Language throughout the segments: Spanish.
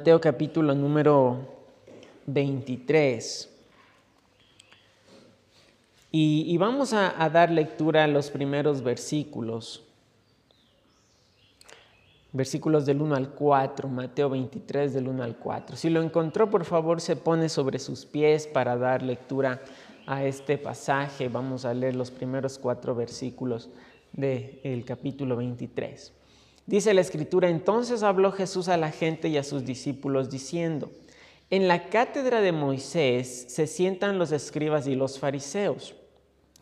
Mateo capítulo número 23. Y, vamos a, a dar lectura a los primeros versículos. Versículos del 1 al 4, Mateo 23 del 1 al 4. Si lo encontró, por favor, se pone sobre sus pies para dar lectura a este pasaje. Vamos a leer los primeros cuatro versículos del capítulo 23. Dice la escritura, entonces habló Jesús a la gente y a sus discípulos diciendo, en la cátedra de Moisés se sientan los escribas y los fariseos.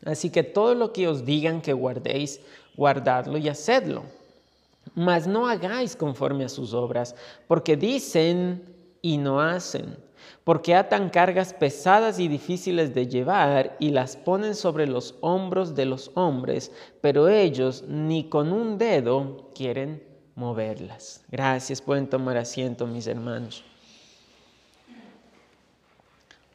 Así que todo lo que os digan que guardéis, guardadlo y hacedlo. Mas no hagáis conforme a sus obras, porque dicen y no hacen porque atan cargas pesadas y difíciles de llevar y las ponen sobre los hombros de los hombres, pero ellos ni con un dedo quieren moverlas. Gracias, pueden tomar asiento mis hermanos.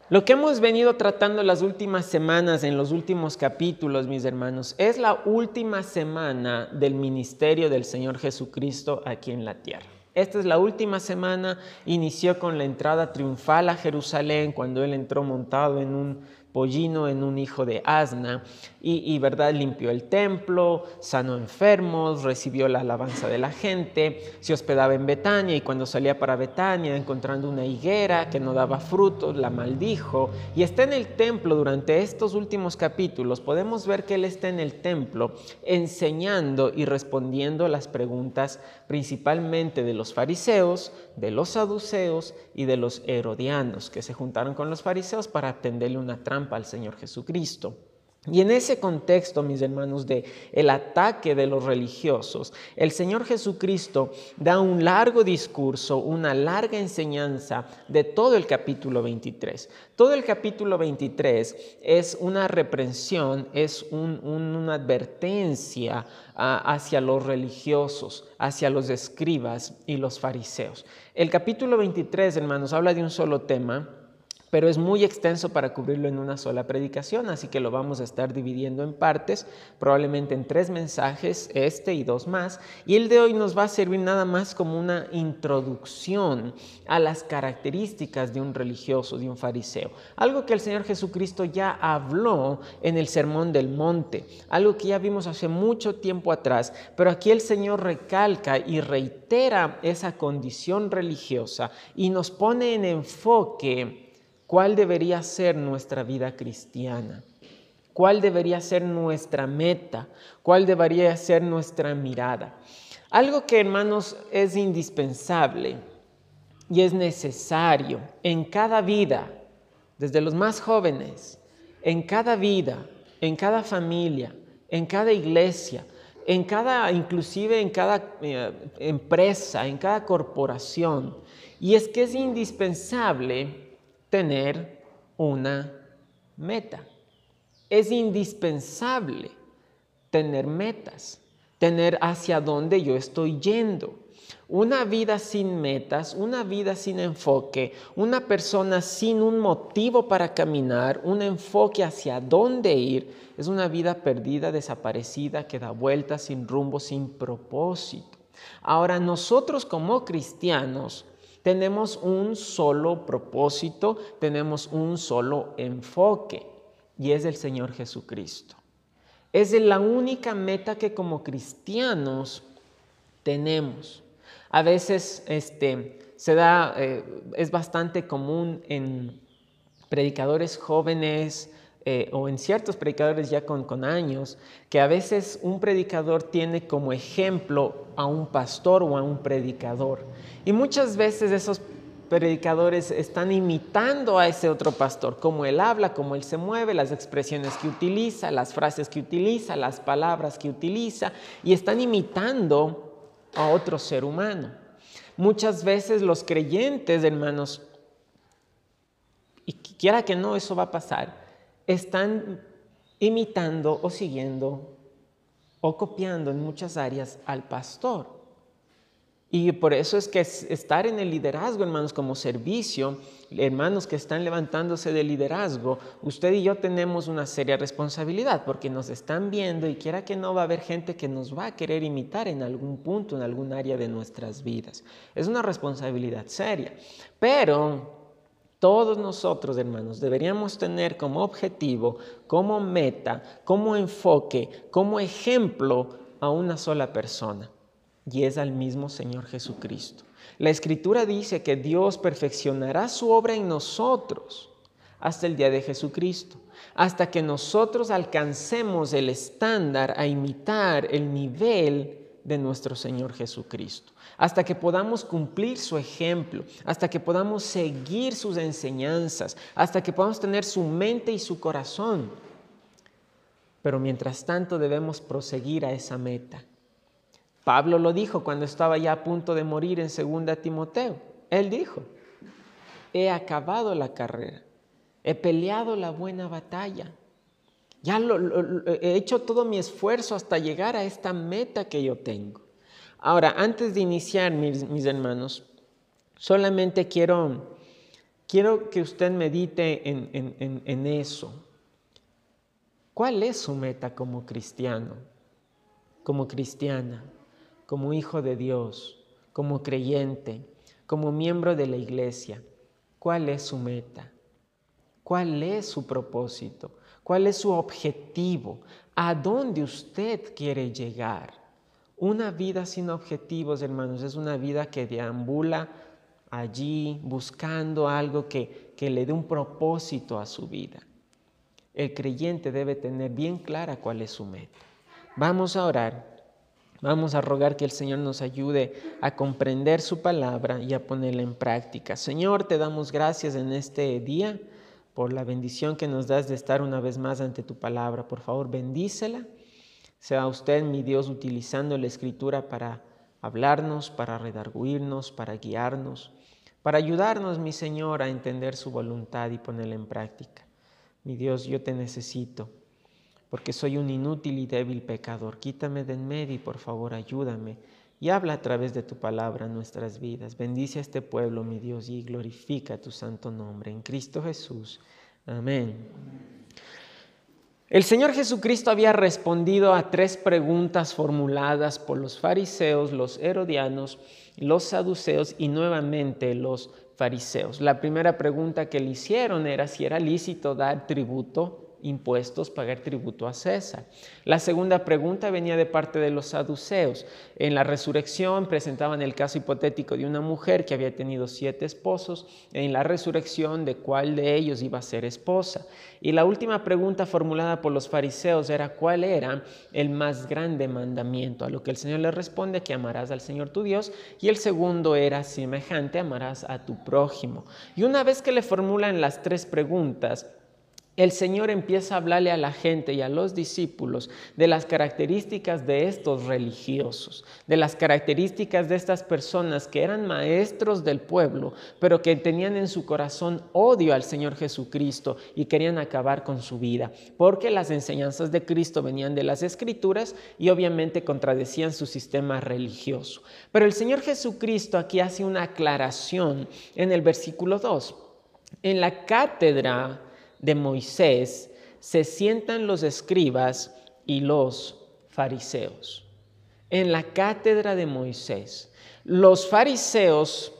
Lo que hemos venido tratando las últimas semanas, en los últimos capítulos, mis hermanos, es la última semana del ministerio del Señor Jesucristo aquí en la tierra. Esta es la última semana, inició con la entrada triunfal a Jerusalén, cuando él entró montado en un pollino en un hijo de asna y, verdad limpió el templo, sanó enfermos, recibió la alabanza de la gente, se hospedaba en Betania y cuando salía para Betania encontrando una higuera que no daba frutos, la maldijo y está en el templo durante estos últimos capítulos. Podemos ver que él está en el templo enseñando y respondiendo las preguntas principalmente de los fariseos, de los saduceos y de los herodianos que se juntaron con los fariseos para tenderle una trampa al Señor Jesucristo. Y en ese contexto, mis hermanos, de el ataque de los religiosos, el Señor Jesucristo da un largo discurso, una larga enseñanza de todo el capítulo 23. Todo el capítulo 23 es una reprensión, es una advertencia ah, hacia los religiosos, hacia los escribas y los fariseos. El capítulo 23, hermanos, habla de un solo tema pero es muy extenso para cubrirlo en una sola predicación, así que lo vamos a estar dividiendo en partes, probablemente en tres mensajes, este y dos más, y el de hoy nos va a servir nada más como una introducción a las características de un religioso, de un fariseo, algo que el Señor Jesucristo ya habló en el Sermón del Monte, algo que ya vimos hace mucho tiempo atrás, pero aquí el Señor recalca y reitera esa condición religiosa y nos pone en enfoque ¿Cuál debería ser nuestra vida cristiana? ¿Cuál debería ser nuestra meta? ¿Cuál debería ser nuestra mirada? Algo que, hermanos, es indispensable y es necesario en cada vida, desde los más jóvenes, en cada vida, en cada familia, en cada iglesia, en cada, inclusive en cada eh, empresa, en cada corporación. Y es que es indispensable tener una meta. Es indispensable tener metas, tener hacia dónde yo estoy yendo. Una vida sin metas, una vida sin enfoque, una persona sin un motivo para caminar, un enfoque hacia dónde ir, es una vida perdida, desaparecida, que da vueltas sin rumbo, sin propósito. Ahora nosotros como cristianos tenemos un solo propósito, tenemos un solo enfoque y es el Señor Jesucristo. Es la única meta que como cristianos tenemos. A veces este, se da, eh, es bastante común en predicadores jóvenes, eh, o en ciertos predicadores ya con, años, que a veces un predicador tiene como ejemplo a un pastor o a un predicador. Y muchas veces esos predicadores están imitando a ese otro pastor, cómo él habla, cómo él se mueve, las expresiones que utiliza, las frases que utiliza, las palabras que utiliza, y están imitando a otro ser humano. Muchas veces los creyentes, hermanos, y quiera que no, eso va a pasar, están imitando o siguiendo o copiando en muchas áreas al pastor. Y por eso es que estar en el liderazgo, hermanos, como servicio, hermanos que están levantándose del liderazgo, usted y yo tenemos una seria responsabilidad porque nos están viendo y quiera que no va a haber gente que nos va a querer imitar en algún punto, en algún área de nuestras vidas. Es una responsabilidad seria. Pero todos nosotros, hermanos, deberíamos tener como objetivo, como meta, como enfoque, como ejemplo a una sola persona y es al mismo Señor Jesucristo. La Escritura dice que Dios perfeccionará su obra en nosotros hasta el día de Jesucristo, hasta que nosotros alcancemos el estándar a imitar el nivel de nuestro Señor Jesucristo, hasta que podamos cumplir su ejemplo, hasta que podamos seguir sus enseñanzas, hasta que podamos tener su mente y su corazón. Pero mientras tanto debemos proseguir a esa meta Pablo lo dijo cuando estaba ya a punto de morir en 2 Timoteo. Él dijo, he acabado la carrera, he peleado la buena batalla, ya he hecho todo mi esfuerzo hasta llegar a esta meta que yo tengo. Ahora, antes de iniciar, mis, hermanos, solamente quiero, quiero que usted medite en, en eso. ¿Cuál es su meta como cristiano, como cristiana? como hijo de Dios, como creyente, como miembro de la iglesia, ¿cuál es su meta? ¿Cuál es su propósito? ¿Cuál es su objetivo? ¿A dónde usted quiere llegar? Una vida sin objetivos, hermanos, es una vida que deambula allí buscando algo que, que le dé un propósito a su vida. El creyente debe tener bien clara cuál es su meta. Vamos a orar Vamos a rogar que el Señor nos ayude a comprender su palabra y a ponerla en práctica. Señor, te damos gracias en este día por la bendición que nos das de estar una vez más ante tu palabra. Por favor, bendícela. Sea usted, mi Dios, utilizando la escritura para hablarnos, para redarguirnos, para guiarnos, para ayudarnos, mi Señor, a entender su voluntad y ponerla en práctica. Mi Dios, yo te necesito porque soy un inútil y débil pecador. Quítame de en medio y por favor ayúdame y habla a través de tu palabra en nuestras vidas. Bendice a este pueblo, mi Dios, y glorifica tu santo nombre. En Cristo Jesús. Amén. El Señor Jesucristo había respondido a tres preguntas formuladas por los fariseos, los herodianos, los saduceos y nuevamente los fariseos. La primera pregunta que le hicieron era si era lícito dar tributo impuestos, pagar tributo a César. La segunda pregunta venía de parte de los saduceos. En la resurrección presentaban el caso hipotético de una mujer que había tenido siete esposos, en la resurrección de cuál de ellos iba a ser esposa. Y la última pregunta formulada por los fariseos era cuál era el más grande mandamiento, a lo que el Señor le responde que amarás al Señor tu Dios, y el segundo era semejante, amarás a tu prójimo. Y una vez que le formulan las tres preguntas, el Señor empieza a hablarle a la gente y a los discípulos de las características de estos religiosos, de las características de estas personas que eran maestros del pueblo, pero que tenían en su corazón odio al Señor Jesucristo y querían acabar con su vida, porque las enseñanzas de Cristo venían de las escrituras y obviamente contradecían su sistema religioso. Pero el Señor Jesucristo aquí hace una aclaración en el versículo 2. En la cátedra de Moisés se sientan los escribas y los fariseos. En la cátedra de Moisés, los fariseos,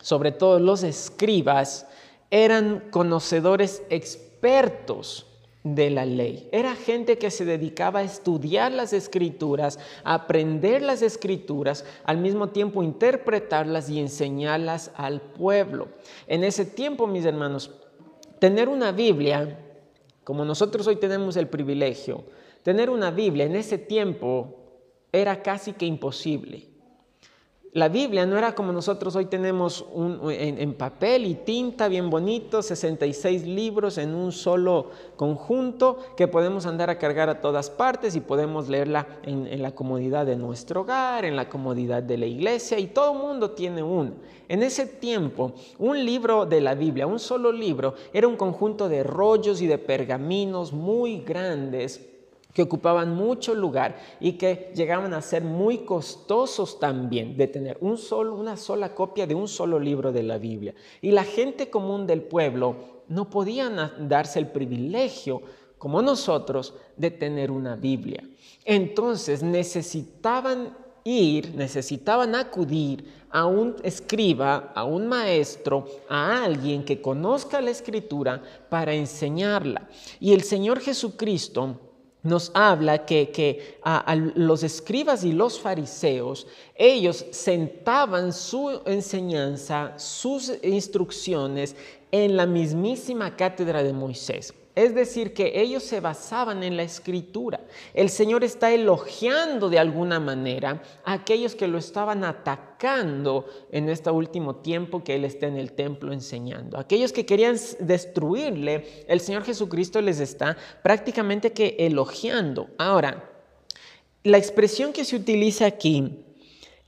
sobre todo los escribas, eran conocedores expertos de la ley. Era gente que se dedicaba a estudiar las escrituras, a aprender las escrituras, al mismo tiempo interpretarlas y enseñarlas al pueblo. En ese tiempo, mis hermanos, tener una Biblia, como nosotros hoy tenemos el privilegio, tener una Biblia en ese tiempo era casi que imposible. La Biblia no era como nosotros hoy tenemos en, papel y tinta, bien bonito, 66 libros en un solo conjunto que podemos andar a cargar a todas partes y podemos leerla en, en la comodidad de nuestro hogar, en la comodidad de la iglesia y todo mundo tiene uno. En ese tiempo, un libro de la Biblia, un solo libro, era un conjunto de rollos y de pergaminos muy grandes que ocupaban mucho lugar y que llegaban a ser muy costosos también de tener un solo, una sola copia de un solo libro de la Biblia. Y la gente común del pueblo no podían darse el privilegio, como nosotros, de tener una Biblia. Entonces necesitaban ir, necesitaban acudir a un escriba, a un maestro, a alguien que conozca la escritura para enseñarla. Y el Señor Jesucristo nos habla que, a, los escribas y los fariseos, ellos sentaban su enseñanza, sus instrucciones en la mismísima cátedra de Moisés. Es decir, que ellos se basaban en la escritura. El Señor está elogiando de alguna manera a aquellos que lo estaban atacando en este último tiempo que Él está en el templo enseñando. Aquellos que querían destruirle, el Señor Jesucristo les está prácticamente que elogiando. Ahora, la expresión que se utiliza aquí,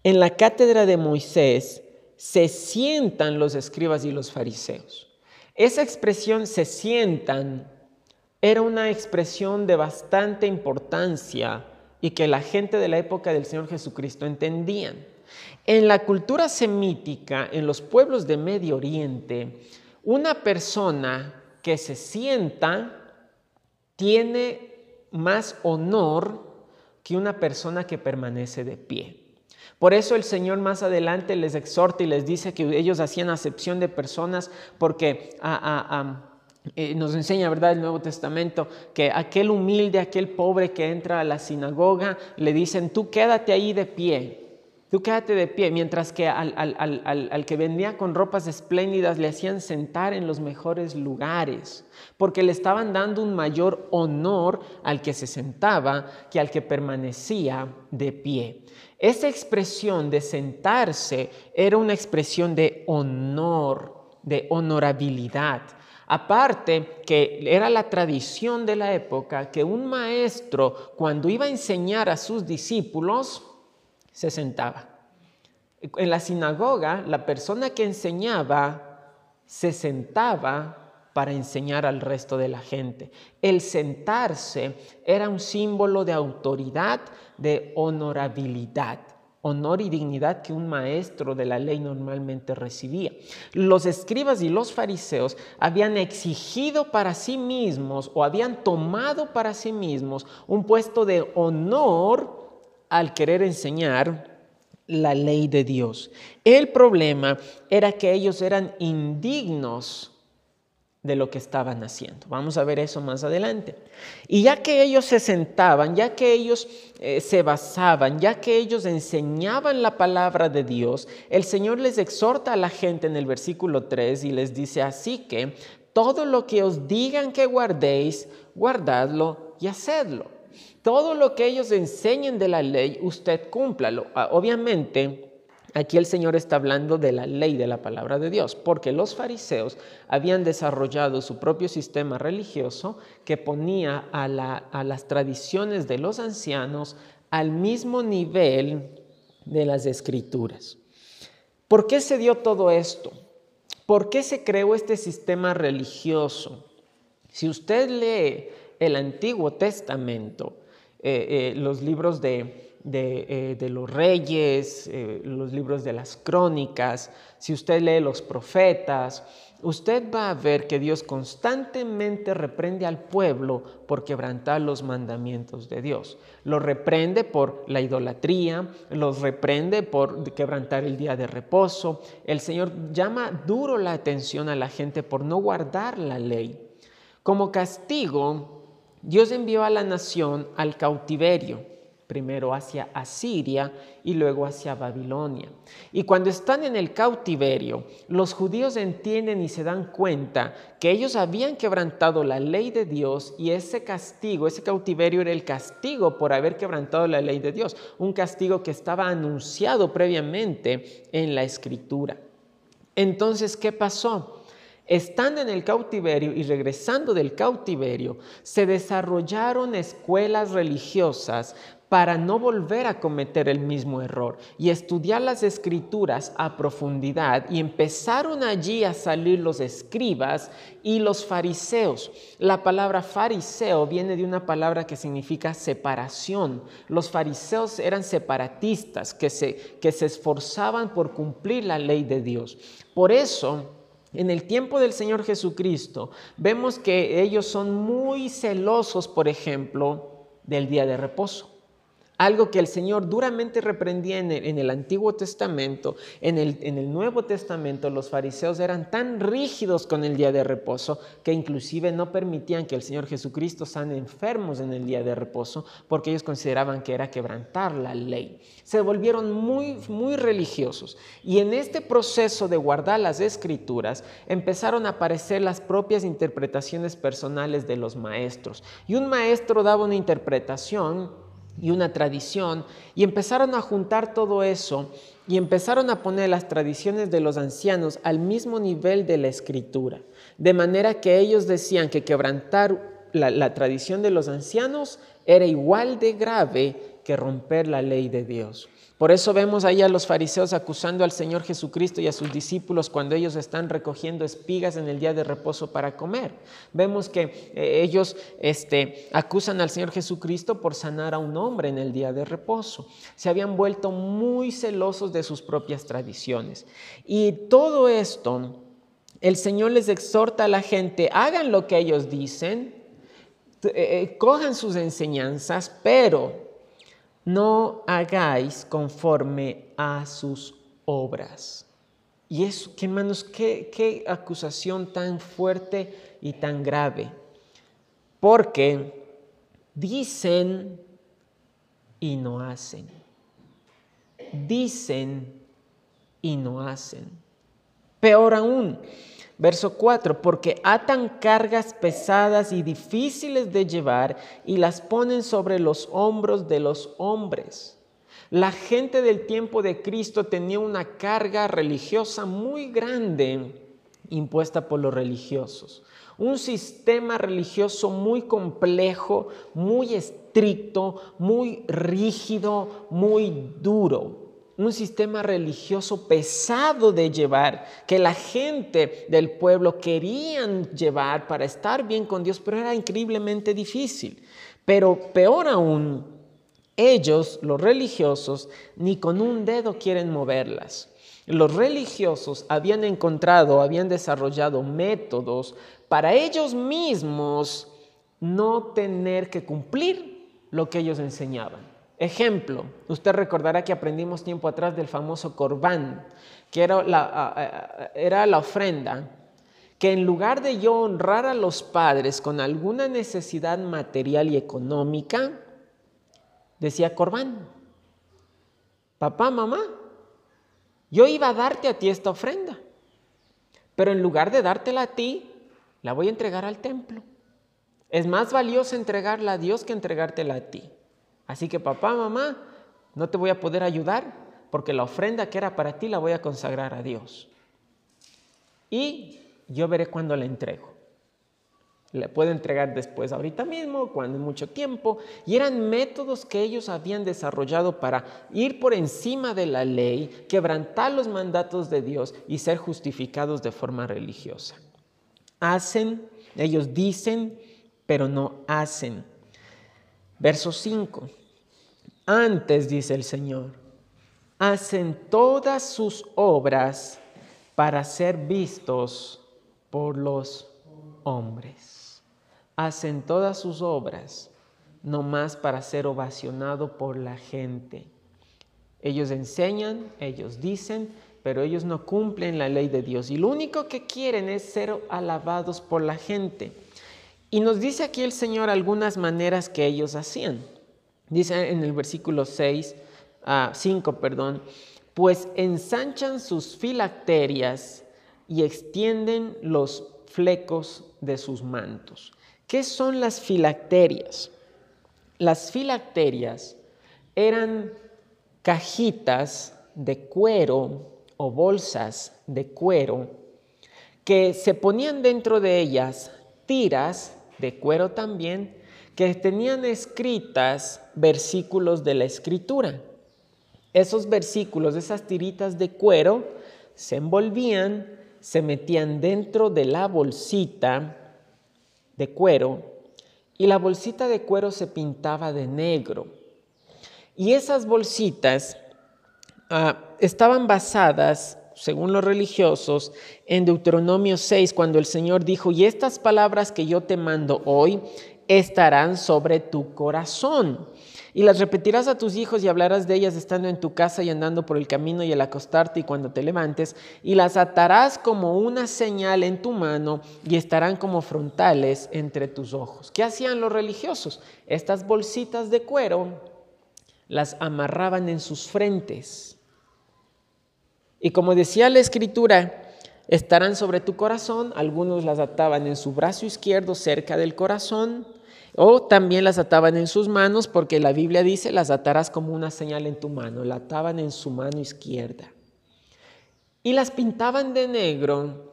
en la cátedra de Moisés, se sientan los escribas y los fariseos. Esa expresión se sientan era una expresión de bastante importancia y que la gente de la época del Señor Jesucristo entendían. En la cultura semítica, en los pueblos de Medio Oriente, una persona que se sienta tiene más honor que una persona que permanece de pie. Por eso el Señor más adelante les exhorta y les dice que ellos hacían acepción de personas porque a, a, eh, nos enseña, ¿verdad?, el Nuevo Testamento, que aquel humilde, aquel pobre que entra a la sinagoga, le dicen, tú quédate ahí de pie, tú quédate de pie, mientras que al, al que vendía con ropas espléndidas le hacían sentar en los mejores lugares, porque le estaban dando un mayor honor al que se sentaba que al que permanecía de pie. Esa expresión de sentarse era una expresión de honor, de honorabilidad. Aparte que era la tradición de la época que un maestro cuando iba a enseñar a sus discípulos se sentaba. En la sinagoga la persona que enseñaba se sentaba para enseñar al resto de la gente. El sentarse era un símbolo de autoridad, de honorabilidad honor y dignidad que un maestro de la ley normalmente recibía. Los escribas y los fariseos habían exigido para sí mismos o habían tomado para sí mismos un puesto de honor al querer enseñar la ley de Dios. El problema era que ellos eran indignos de lo que estaban haciendo. Vamos a ver eso más adelante. Y ya que ellos se sentaban, ya que ellos eh, se basaban, ya que ellos enseñaban la palabra de Dios, el Señor les exhorta a la gente en el versículo 3 y les dice, así que todo lo que os digan que guardéis, guardadlo y hacedlo. Todo lo que ellos enseñen de la ley, usted cúmplalo. Ah, obviamente, Aquí el Señor está hablando de la ley de la palabra de Dios, porque los fariseos habían desarrollado su propio sistema religioso que ponía a, las tradiciones de los ancianos al mismo nivel de las escrituras. ¿Por qué se dio todo esto? ¿Por qué se creó este sistema religioso? Si usted lee el Antiguo Testamento, eh, eh, los libros de eh, de, los reyes, eh, los libros de las crónicas, si usted lee los profetas, usted va a ver que Dios constantemente reprende al pueblo por quebrantar los mandamientos de Dios. Lo reprende por la idolatría, los reprende por quebrantar el día de reposo. El Señor llama duro la atención a la gente por no guardar la ley. Como castigo, Dios envió a la nación al cautiverio primero hacia Asiria y luego hacia Babilonia. Y cuando están en el cautiverio, los judíos entienden y se dan cuenta que ellos habían quebrantado la ley de Dios y ese castigo, ese cautiverio era el castigo por haber quebrantado la ley de Dios, un castigo que estaba anunciado previamente en la escritura. Entonces, ¿qué pasó? Estando en el cautiverio y regresando del cautiverio, se desarrollaron escuelas religiosas para no volver a cometer el mismo error y estudiar las escrituras a profundidad y empezaron allí a salir los escribas y los fariseos. La palabra fariseo viene de una palabra que significa separación. Los fariseos eran separatistas que se, que se esforzaban por cumplir la ley de Dios. Por eso, en el tiempo del Señor Jesucristo, vemos que ellos son muy celosos, por ejemplo, del día de reposo. Algo que el Señor duramente reprendía en el, Antiguo Testamento, en el, Nuevo Testamento los fariseos eran tan rígidos con el día de reposo que inclusive no permitían que el Señor Jesucristo sane enfermos en el día de reposo porque ellos consideraban que era quebrantar la ley. Se volvieron muy, muy religiosos y en este proceso de guardar las escrituras empezaron a aparecer las propias interpretaciones personales de los maestros. Y un maestro daba una interpretación y una tradición, y empezaron a juntar todo eso y empezaron a poner las tradiciones de los ancianos al mismo nivel de la escritura, de manera que ellos decían que quebrantar la, la tradición de los ancianos era igual de grave que romper la ley de Dios. Por eso vemos ahí a los fariseos acusando al Señor Jesucristo y a sus discípulos cuando ellos están recogiendo espigas en el día de reposo para comer. Vemos que eh, ellos este, acusan al Señor Jesucristo por sanar a un hombre en el día de reposo. Se habían vuelto muy celosos de sus propias tradiciones. Y todo esto, el Señor les exhorta a la gente, hagan lo que ellos dicen, eh, eh, cojan sus enseñanzas, pero no hagáis conforme a sus obras. Y eso, qué manos, qué, qué acusación tan fuerte y tan grave. Porque dicen y no hacen. Dicen y no hacen. Peor aún, Verso 4, porque atan cargas pesadas y difíciles de llevar y las ponen sobre los hombros de los hombres. La gente del tiempo de Cristo tenía una carga religiosa muy grande impuesta por los religiosos. Un sistema religioso muy complejo, muy estricto, muy rígido, muy duro un sistema religioso pesado de llevar, que la gente del pueblo querían llevar para estar bien con Dios, pero era increíblemente difícil. Pero peor aún, ellos, los religiosos, ni con un dedo quieren moverlas. Los religiosos habían encontrado, habían desarrollado métodos para ellos mismos no tener que cumplir lo que ellos enseñaban. Ejemplo, usted recordará que aprendimos tiempo atrás del famoso corbán, que era la, ofrenda, que en lugar de yo honrar a los padres con alguna necesidad material y económica, decía corbán, papá, mamá, yo iba a darte a ti esta ofrenda, pero en lugar de dártela a ti, la voy a entregar al templo. Es más valioso entregarla a Dios que entregártela a ti. Así que papá, mamá, no te voy a poder ayudar porque la ofrenda que era para ti la voy a consagrar a Dios. Y yo veré cuándo la entrego. Le puedo entregar después, ahorita mismo, cuando mucho tiempo. Y eran métodos que ellos habían desarrollado para ir por encima de la ley, quebrantar los mandatos de Dios y ser justificados de forma religiosa. Hacen, ellos dicen, pero no hacen. Verso 5. Antes, dice el Señor, hacen todas sus obras para ser vistos por los hombres. Hacen todas sus obras no más para ser ovacionado por la gente. Ellos enseñan, ellos dicen, pero ellos no cumplen la ley de Dios. Y lo único que quieren es ser alabados por la gente. Y nos dice aquí el Señor algunas maneras que ellos hacían. Dice en el versículo 6, 5, ah, perdón, pues ensanchan sus filacterias y extienden los flecos de sus mantos. ¿Qué son las filacterias? Las filacterias eran cajitas de cuero o bolsas de cuero que se ponían dentro de ellas tiras de cuero también, que tenían escritas versículos de la escritura. Esos versículos, esas tiritas de cuero, se envolvían, se metían dentro de la bolsita de cuero y la bolsita de cuero se pintaba de negro. Y esas bolsitas ah, estaban basadas, según los religiosos, en Deuteronomio 6, cuando el Señor dijo, y estas palabras que yo te mando hoy estarán sobre tu corazón. Y las repetirás a tus hijos y hablarás de ellas estando en tu casa y andando por el camino y al acostarte y cuando te levantes, y las atarás como una señal en tu mano y estarán como frontales entre tus ojos. ¿Qué hacían los religiosos? Estas bolsitas de cuero las amarraban en sus frentes. Y como decía la escritura, estarán sobre tu corazón, algunos las ataban en su brazo izquierdo cerca del corazón, o también las ataban en sus manos, porque la Biblia dice, las atarás como una señal en tu mano, la ataban en su mano izquierda. Y las pintaban de negro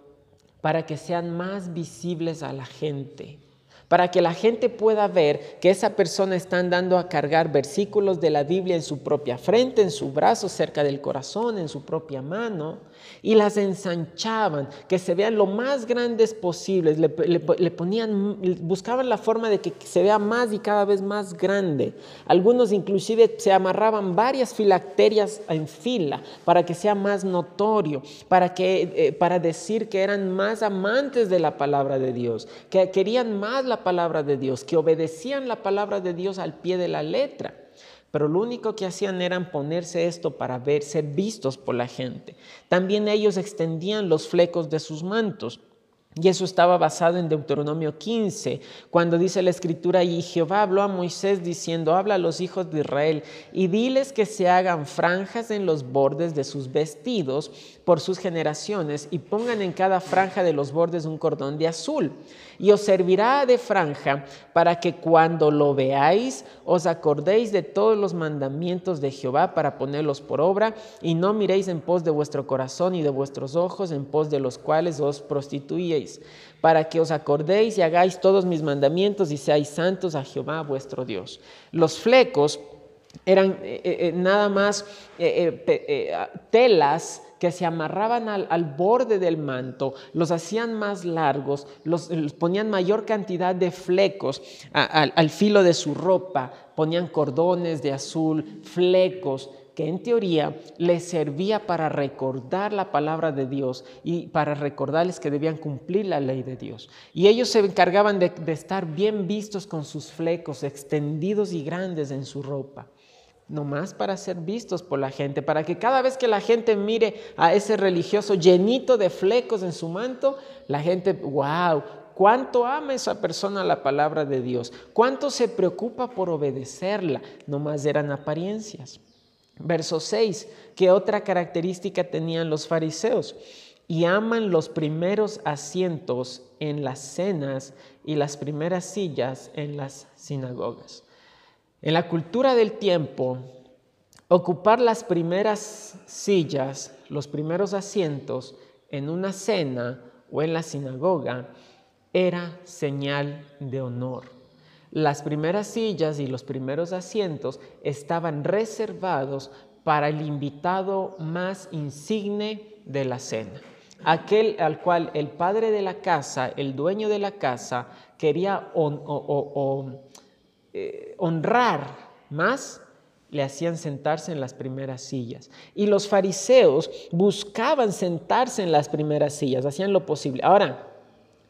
para que sean más visibles a la gente para que la gente pueda ver que esa persona está andando a cargar versículos de la Biblia en su propia frente, en su brazo, cerca del corazón, en su propia mano, y las ensanchaban, que se vean lo más grandes posibles, le, ponían, buscaban la forma de que se vea más y cada vez más grande. Algunos inclusive se amarraban varias filacterias en fila para que sea más notorio, para, que, eh, para decir que eran más amantes de la palabra de Dios, que querían más la palabra de Dios, que obedecían la palabra de Dios al pie de la letra. Pero lo único que hacían era ponerse esto para ver, ser vistos por la gente. También ellos extendían los flecos de sus mantos. Y eso estaba basado en Deuteronomio 15, cuando dice la escritura, y Jehová habló a Moisés diciendo, habla a los hijos de Israel y diles que se hagan franjas en los bordes de sus vestidos por sus generaciones y pongan en cada franja de los bordes un cordón de azul y os servirá de franja para que cuando lo veáis os acordéis de todos los mandamientos de Jehová para ponerlos por obra y no miréis en pos de vuestro corazón y de vuestros ojos en pos de los cuales os prostituíais, para que os acordéis y hagáis todos mis mandamientos y seáis santos a Jehová vuestro Dios. Los flecos eran eh, eh, eh, nada más telas que se amarraban al, borde del manto, los hacían más largos, los, ponían mayor cantidad de flecos al filo de su ropa, ponían cordones de azul, flecos, que en teoría les servía para recordar la palabra de Dios y para recordarles que debían cumplir la ley de Dios. Y ellos se encargaban de estar bien vistos con sus flecos extendidos y grandes en su ropa nomás para ser vistos por la gente, para que cada vez que la gente mire a ese religioso llenito de flecos en su manto, la gente, wow, cuánto ama esa persona la palabra de Dios, cuánto se preocupa por obedecerla, nomás eran apariencias. Verso 6, ¿qué otra característica tenían los fariseos? Y aman los primeros asientos en las cenas y las primeras sillas en las sinagogas. En la cultura del tiempo, ocupar las primeras sillas, los primeros asientos en una cena o en la sinagoga era señal de honor. Las primeras sillas y los primeros asientos estaban reservados para el invitado más insigne de la cena, aquel al cual el padre de la casa, el dueño de la casa, quería eh, honrar más, le hacían sentarse en las primeras sillas. Y los fariseos buscaban sentarse en las primeras sillas, hacían lo posible. Ahora,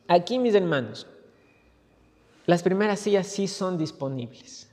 aquí mis hermanos, las primeras sillas sí son disponibles.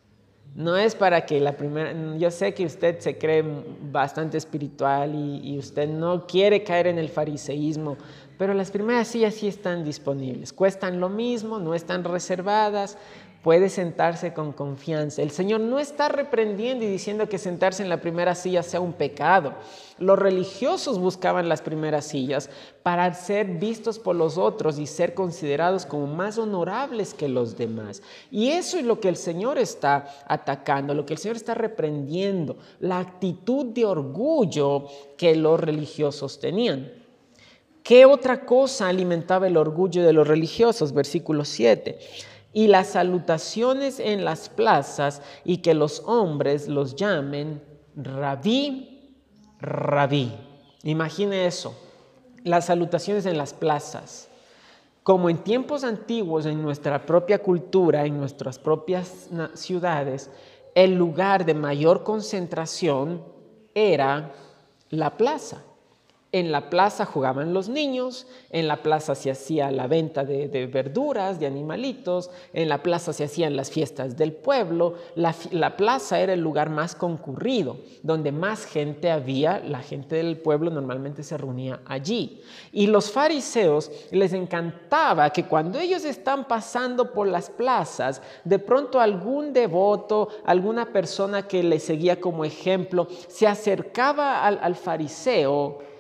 No es para que la primera, yo sé que usted se cree bastante espiritual y, y, usted no quiere caer en el fariseísmo, pero las primeras sillas sí están disponibles. Cuestan lo mismo, no están reservadas, puede sentarse con confianza. El Señor no está reprendiendo y diciendo que sentarse en la primera silla sea un pecado. Los religiosos buscaban las primeras sillas para ser vistos por los otros y ser considerados como más honorables que los demás. Y eso es lo que el Señor está atacando, lo que el Señor está reprendiendo, la actitud de orgullo que los religiosos tenían. ¿Qué otra cosa alimentaba el orgullo de los religiosos? Versículo 7 y las salutaciones en las plazas y que los hombres los llamen rabí, rabí. Imagine eso, las salutaciones en las plazas. Como en tiempos antiguos, en nuestra propia cultura, en nuestras propias ciudades, el lugar de mayor concentración era la plaza. En la plaza jugaban los niños, en la plaza se hacía la venta de, verduras, de animalitos, en la plaza se hacían las fiestas del pueblo. La, la, plaza era el lugar más concurrido, donde más gente había, la gente del pueblo normalmente se reunía allí. Y los fariseos les encantaba que cuando ellos están pasando por las plazas, de pronto algún devoto, alguna persona que le seguía como ejemplo, se acercaba al fariseo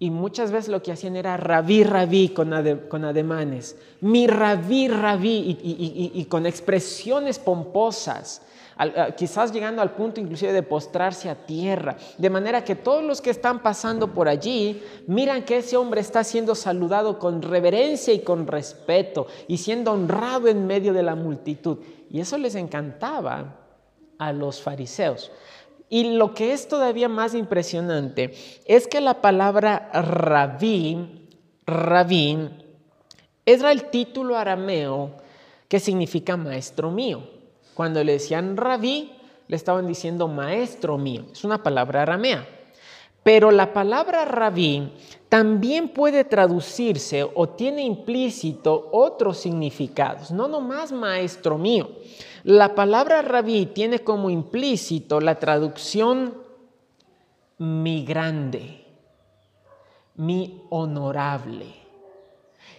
y muchas veces lo que hacían era rabí, rabí con, ademanes, mi rabí, rabí, y, con expresiones pomposas, quizás llegando al punto inclusive de postrarse a tierra, de manera que todos los que están pasando por allí miran que ese hombre está siendo saludado con reverencia y con respeto y siendo honrado en medio de la multitud. Y eso les encantaba a los fariseos. Y lo que es todavía más impresionante es que la palabra rabí, rabí, era el título arameo que significa maestro mío. Cuando le decían rabí, le estaban diciendo maestro mío. Es una palabra aramea. Pero la palabra rabí también puede traducirse o tiene implícito otros significados, no nomás maestro mío. La palabra rabí tiene como implícito la traducción mi grande, mi honorable.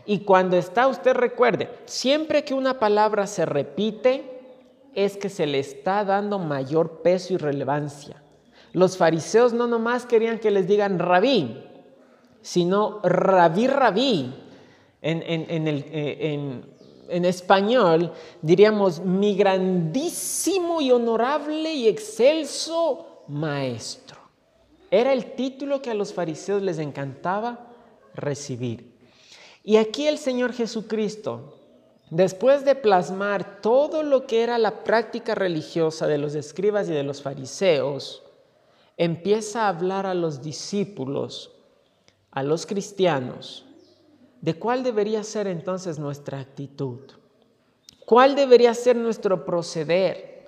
Y cuando está, usted recuerde, siempre que una palabra se repite, es que se le está dando mayor peso y relevancia. Los fariseos no nomás querían que les digan rabí, sino rabí, rabí. En, en, el, eh, en, en español diríamos mi grandísimo y honorable y excelso maestro. Era el título que a los fariseos les encantaba recibir. Y aquí el Señor Jesucristo, después de plasmar todo lo que era la práctica religiosa de los escribas y de los fariseos, empieza a hablar a los discípulos, a los cristianos, de cuál debería ser entonces nuestra actitud, cuál debería ser nuestro proceder.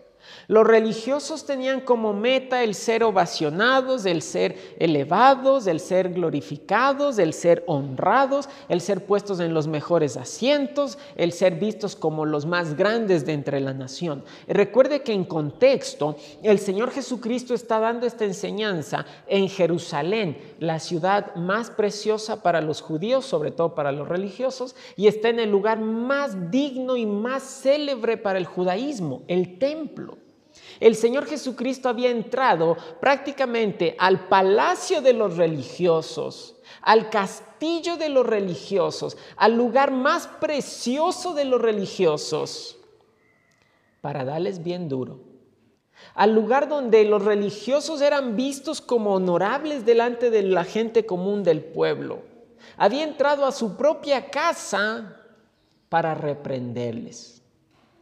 Los religiosos tenían como meta el ser ovacionados, el ser elevados, el ser glorificados, el ser honrados, el ser puestos en los mejores asientos, el ser vistos como los más grandes de entre la nación. recuerde que en contexto el Señor Jesucristo está dando esta enseñanza en Jerusalén, la ciudad más preciosa para los judíos, sobre todo para los religiosos, y está en el lugar más digno y más célebre para el judaísmo, el templo. El Señor Jesucristo había entrado prácticamente al palacio de los religiosos, al castillo de los religiosos, al lugar más precioso de los religiosos, para darles bien duro. Al lugar donde los religiosos eran vistos como honorables delante de la gente común del pueblo. Había entrado a su propia casa para reprenderles.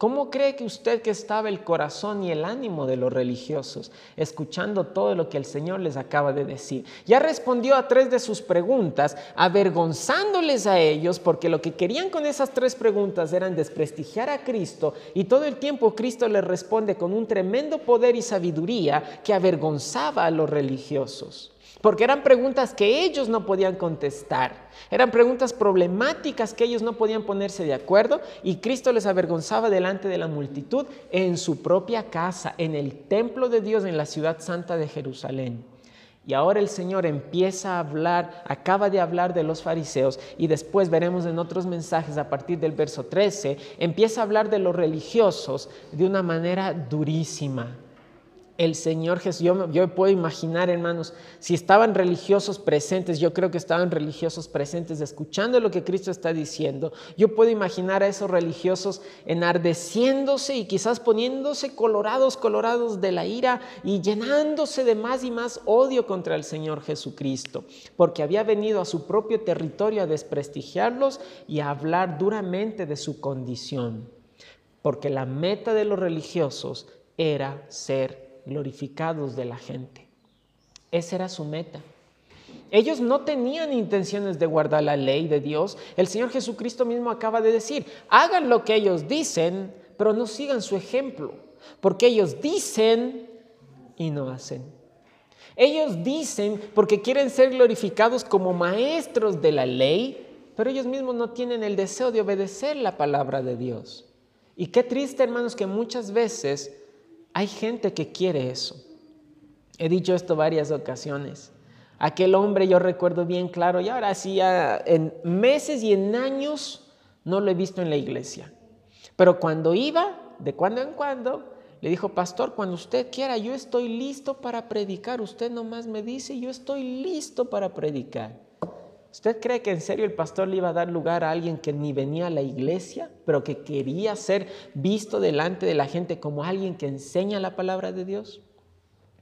¿Cómo cree que usted que estaba el corazón y el ánimo de los religiosos, escuchando todo lo que el Señor les acaba de decir? Ya respondió a tres de sus preguntas, avergonzándoles a ellos, porque lo que querían con esas tres preguntas eran desprestigiar a Cristo, y todo el tiempo Cristo les responde con un tremendo poder y sabiduría que avergonzaba a los religiosos porque eran preguntas que ellos no podían contestar, eran preguntas problemáticas que ellos no podían ponerse de acuerdo y Cristo les avergonzaba delante de la multitud en su propia casa, en el templo de Dios en la ciudad santa de Jerusalén. Y ahora el Señor empieza a hablar, acaba de hablar de los fariseos y después veremos en otros mensajes a partir del verso 13, empieza a hablar de los religiosos de una manera durísima el Señor Jesús. Yo, yo, puedo imaginar, hermanos, si estaban religiosos presentes, yo creo que estaban religiosos presentes escuchando lo que Cristo está diciendo. Yo puedo imaginar a esos religiosos enardeciéndose y quizás poniéndose colorados, colorados de la ira y llenándose de más y más odio contra el Señor Jesucristo, porque había venido a su propio territorio a desprestigiarlos y a hablar duramente de su condición. porque la meta de los religiosos era ser glorificados de la gente. Esa era su meta. Ellos no tenían intenciones de guardar la ley de Dios. El Señor Jesucristo mismo acaba de decir, hagan lo que ellos dicen, pero no sigan su ejemplo, porque ellos dicen y no hacen. Ellos dicen porque quieren ser glorificados como maestros de la ley, pero ellos mismos no tienen el deseo de obedecer la palabra de Dios. Y qué triste, hermanos, que muchas veces hay gente que quiere eso. He dicho esto varias ocasiones. Aquel hombre yo recuerdo bien claro, y ahora sí, en meses y en años no lo he visto en la iglesia. Pero cuando iba, de cuando en cuando, le dijo, pastor, cuando usted quiera, yo estoy listo para predicar. Usted nomás me dice, yo estoy listo para predicar. ¿Usted cree que en serio el pastor le iba a dar lugar a alguien que ni venía a la iglesia, pero que quería ser visto delante de la gente como alguien que enseña la palabra de Dios?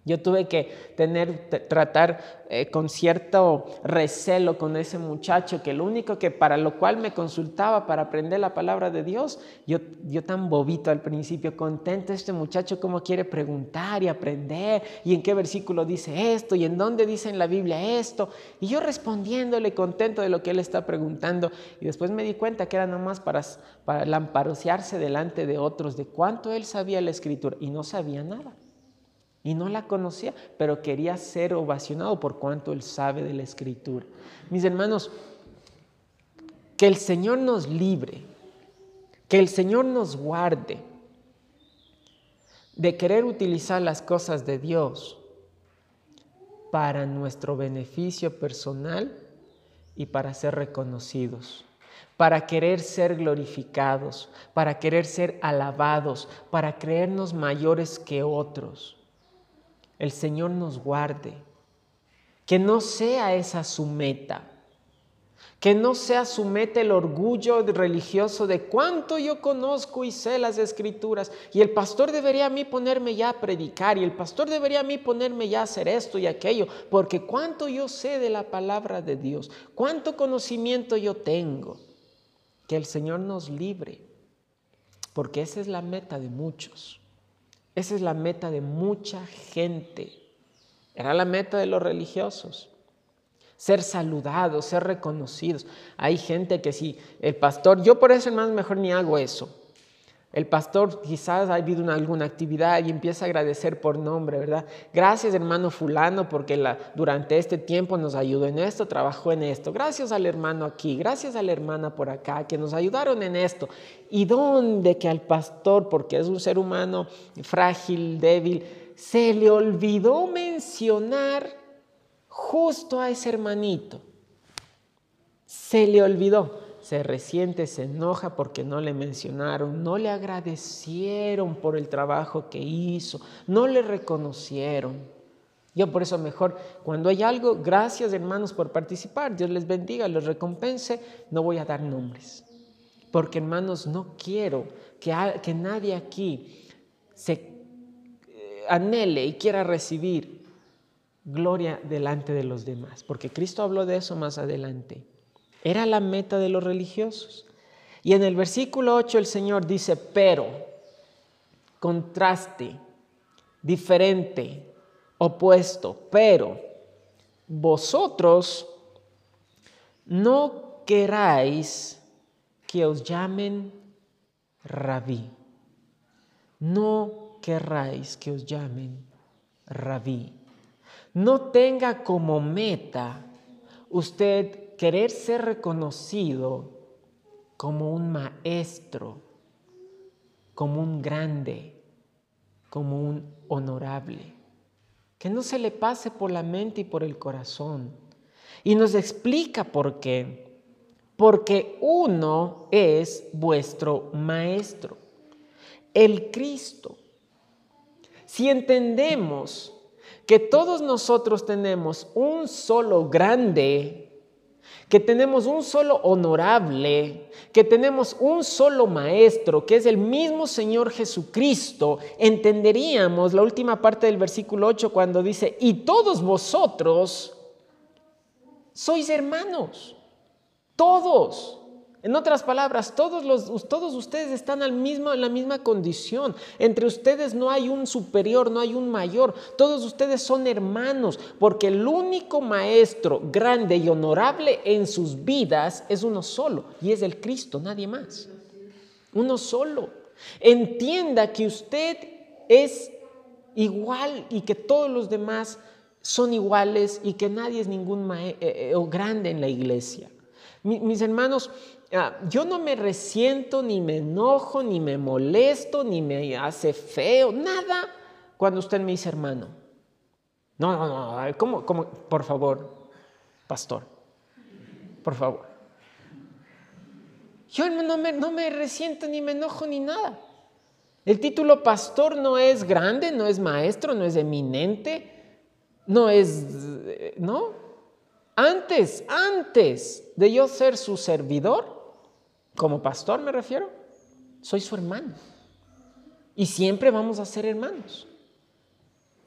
Yo tuve que tener, tratar eh, con cierto recelo con ese muchacho que lo único que para lo cual me consultaba para aprender la palabra de Dios, yo, yo tan bobito al principio, contento este muchacho cómo quiere preguntar y aprender y en qué versículo dice esto y en dónde dice en la Biblia esto. Y yo respondiéndole contento de lo que él está preguntando y después me di cuenta que era nomás para, para lamparosearse delante de otros de cuánto él sabía la escritura y no sabía nada y no la conocía, pero quería ser ovacionado por cuanto él sabe de la escritura. Mis hermanos, que el Señor nos libre, que el Señor nos guarde de querer utilizar las cosas de Dios para nuestro beneficio personal y para ser reconocidos, para querer ser glorificados, para querer ser alabados, para creernos mayores que otros el Señor nos guarde. Que no sea esa su meta. Que no sea su meta el orgullo religioso de cuánto yo conozco y sé las escrituras. Y el pastor debería a mí ponerme ya a predicar. Y el pastor debería a mí ponerme ya a hacer esto y aquello. Porque cuánto yo sé de la palabra de Dios. Cuánto conocimiento yo tengo. Que el Señor nos libre. Porque esa es la meta de muchos. Esa es la meta de mucha gente. Era la meta de los religiosos. Ser saludados, ser reconocidos. Hay gente que sí, el pastor, yo por eso más mejor ni hago eso. El pastor quizás ha habido alguna actividad y empieza a agradecer por nombre, ¿verdad? Gracias hermano fulano porque durante este tiempo nos ayudó en esto, trabajó en esto. Gracias al hermano aquí, gracias a la hermana por acá que nos ayudaron en esto. ¿Y dónde que al pastor, porque es un ser humano frágil, débil, se le olvidó mencionar justo a ese hermanito? Se le olvidó se resiente, se enoja porque no le mencionaron, no le agradecieron por el trabajo que hizo, no le reconocieron. Yo por eso mejor, cuando hay algo, gracias hermanos por participar, Dios les bendiga, los recompense, no voy a dar nombres. Porque hermanos, no quiero que, que nadie aquí se eh, anhele y quiera recibir gloria delante de los demás, porque Cristo habló de eso más adelante. Era la meta de los religiosos. Y en el versículo 8 el Señor dice, pero, contraste, diferente, opuesto, pero vosotros no queráis que os llamen rabí. No querráis que os llamen rabí. No tenga como meta usted querer ser reconocido como un maestro, como un grande, como un honorable. Que no se le pase por la mente y por el corazón. Y nos explica por qué. Porque uno es vuestro maestro, el Cristo. Si entendemos que todos nosotros tenemos un solo grande que tenemos un solo honorable, que tenemos un solo maestro, que es el mismo Señor Jesucristo, entenderíamos la última parte del versículo 8 cuando dice, y todos vosotros sois hermanos, todos. En otras palabras, todos, los, todos ustedes están al mismo, en la misma condición. Entre ustedes no hay un superior, no hay un mayor. Todos ustedes son hermanos, porque el único maestro grande y honorable en sus vidas es uno solo, y es el Cristo, nadie más. Uno solo. Entienda que usted es igual y que todos los demás son iguales y que nadie es ningún eh, eh, grande en la iglesia. mis hermanos, Ah, yo no me resiento, ni me enojo, ni me molesto, ni me hace feo, nada cuando usted me dice hermano. No, no, no, ¿cómo, cómo? Por favor, pastor, por favor. Yo no me, no me resiento, ni me enojo, ni nada. El título pastor no es grande, no es maestro, no es eminente, no es, ¿no? Antes, antes de yo ser su servidor, como pastor me refiero, soy su hermano. Y siempre vamos a ser hermanos.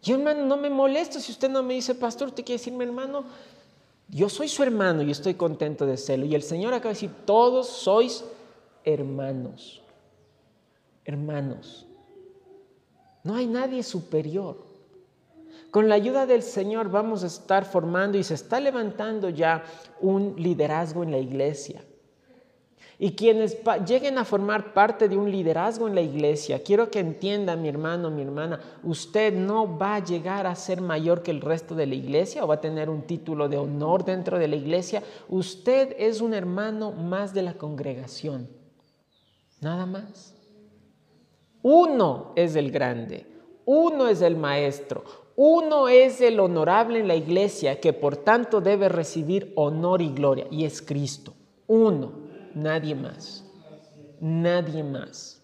Yo, hermano, no me molesto si usted no me dice, pastor, usted quiere decirme, hermano, yo soy su hermano y estoy contento de serlo. Y el Señor acaba de decir, todos sois hermanos. Hermanos. No hay nadie superior. Con la ayuda del Señor vamos a estar formando y se está levantando ya un liderazgo en la iglesia. Y quienes lleguen a formar parte de un liderazgo en la iglesia, quiero que entienda mi hermano, mi hermana, usted no va a llegar a ser mayor que el resto de la iglesia o va a tener un título de honor dentro de la iglesia. Usted es un hermano más de la congregación. Nada más. Uno es el grande, uno es el maestro, uno es el honorable en la iglesia que por tanto debe recibir honor y gloria y es Cristo. Uno nadie más. Nadie más.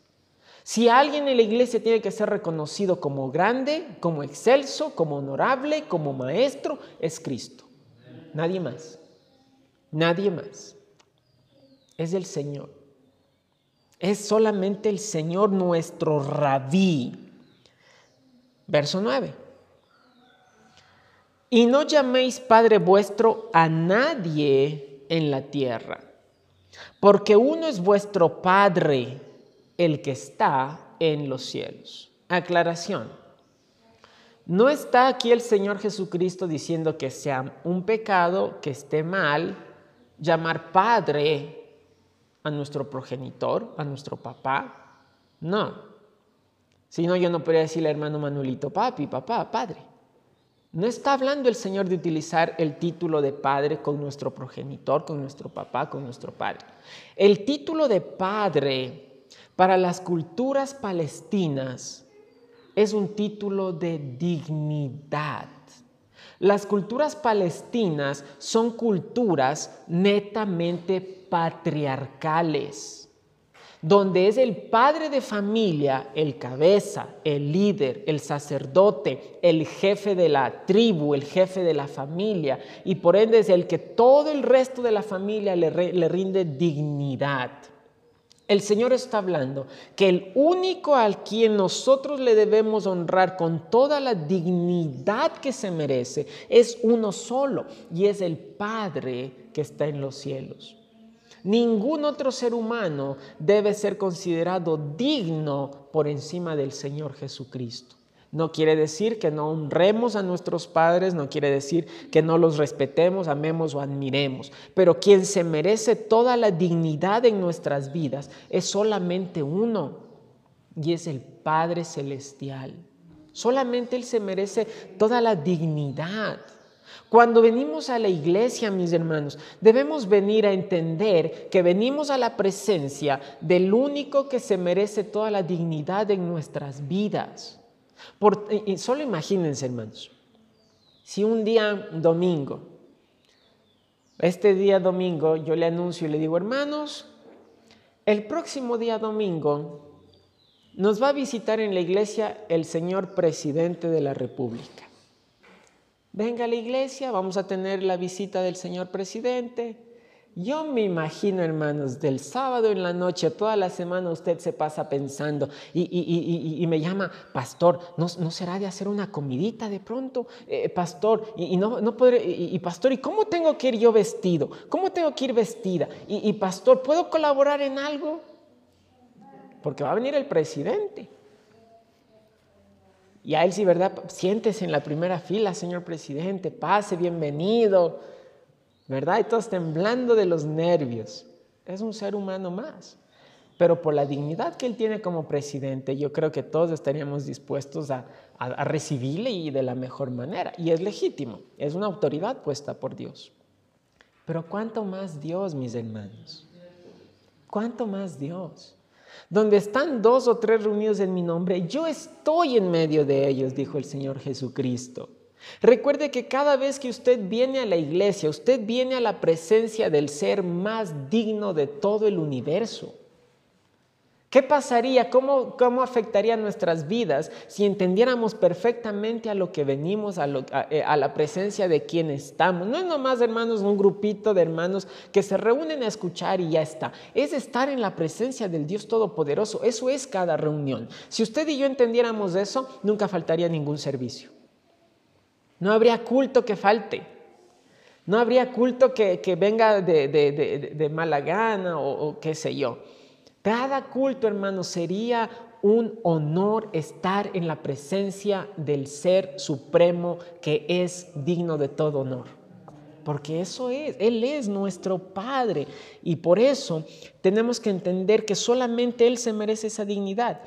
Si alguien en la iglesia tiene que ser reconocido como grande, como excelso, como honorable, como maestro, es Cristo. Nadie más. Nadie más. Es el Señor. Es solamente el Señor nuestro rabí. Verso 9. Y no llaméis Padre vuestro a nadie en la tierra porque uno es vuestro Padre, el que está en los cielos. Aclaración. No está aquí el Señor Jesucristo diciendo que sea un pecado, que esté mal, llamar Padre a nuestro progenitor, a nuestro papá. No. Si no, yo no podría decirle hermano Manuelito, papi, papá, padre. No está hablando el Señor de utilizar el título de padre con nuestro progenitor, con nuestro papá, con nuestro padre. El título de padre para las culturas palestinas es un título de dignidad. Las culturas palestinas son culturas netamente patriarcales donde es el padre de familia, el cabeza, el líder, el sacerdote, el jefe de la tribu, el jefe de la familia, y por ende es el que todo el resto de la familia le, rinde dignidad. El Señor está hablando que el único al quien nosotros le debemos honrar con toda la dignidad que se merece es uno solo, y es el Padre que está en los cielos. Ningún otro ser humano debe ser considerado digno por encima del Señor Jesucristo. No quiere decir que no honremos a nuestros padres, no quiere decir que no los respetemos, amemos o admiremos, pero quien se merece toda la dignidad en nuestras vidas es solamente uno, y es el Padre Celestial. Solamente Él se merece toda la dignidad. Cuando venimos a la iglesia, mis hermanos, debemos venir a entender que venimos a la presencia del único que se merece toda la dignidad en nuestras vidas. solo imagínense, hermanos, si un día domingo, este día domingo, yo le anuncio y le digo, hermanos, el próximo día domingo nos va a visitar en la iglesia el señor presidente de la República venga a la iglesia, vamos a tener la visita del señor presidente, Yo me imagino, hermanos, del sábado en la noche, toda la semana usted se pasa pensando y, me llama, pastor, ¿no, será de hacer una comidita de pronto? Eh, pastor, y, no, no podré, y, pastor, ¿y cómo tengo que ir yo vestido? ¿Cómo tengo que ir vestida? Y, pastor, ¿puedo colaborar en algo? Porque va a venir el presidente. Y a él sí, ¿verdad? Siéntese en la primera fila, señor presidente, pase, bienvenido ¿verdad? Y todos temblando de los nervios. Es un ser humano más. Pero por la dignidad que él tiene como presidente, yo creo que todos estaríamos dispuestos a, recibirle y de la mejor manera. Y es legítimo, es una autoridad puesta por Dios. Pero ¿cuánto más Dios, mis hermanos? ¿Cuánto más Dios? Donde están dos o tres reunidos en mi nombre, yo estoy en medio de ellos, dijo el Señor Jesucristo. Recuerde que cada vez que usted viene a la iglesia, usted viene a la presencia del ser más digno de todo el universo. ¿Qué pasaría? ¿Cómo, cómo afectaría nuestras vidas si entendiéramos perfectamente a lo que venimos, a, eh, a, la presencia de quien estamos? No es nomás, hermanos, un grupito de hermanos que se reúnen a escuchar y ya está. Es estar en la presencia del Dios Todopoderoso. Eso es cada reunión. Si usted y yo entendiéramos eso, nunca faltaría ningún servicio. No habría culto que falte. No habría culto que, venga de, mala gana o qué sé yo. Cada culto, hermano, sería un honor estar en la presencia del Ser Supremo que es digno de todo honor. Porque eso es, Él es nuestro Padre. Y por eso tenemos que entender que solamente Él se merece esa dignidad.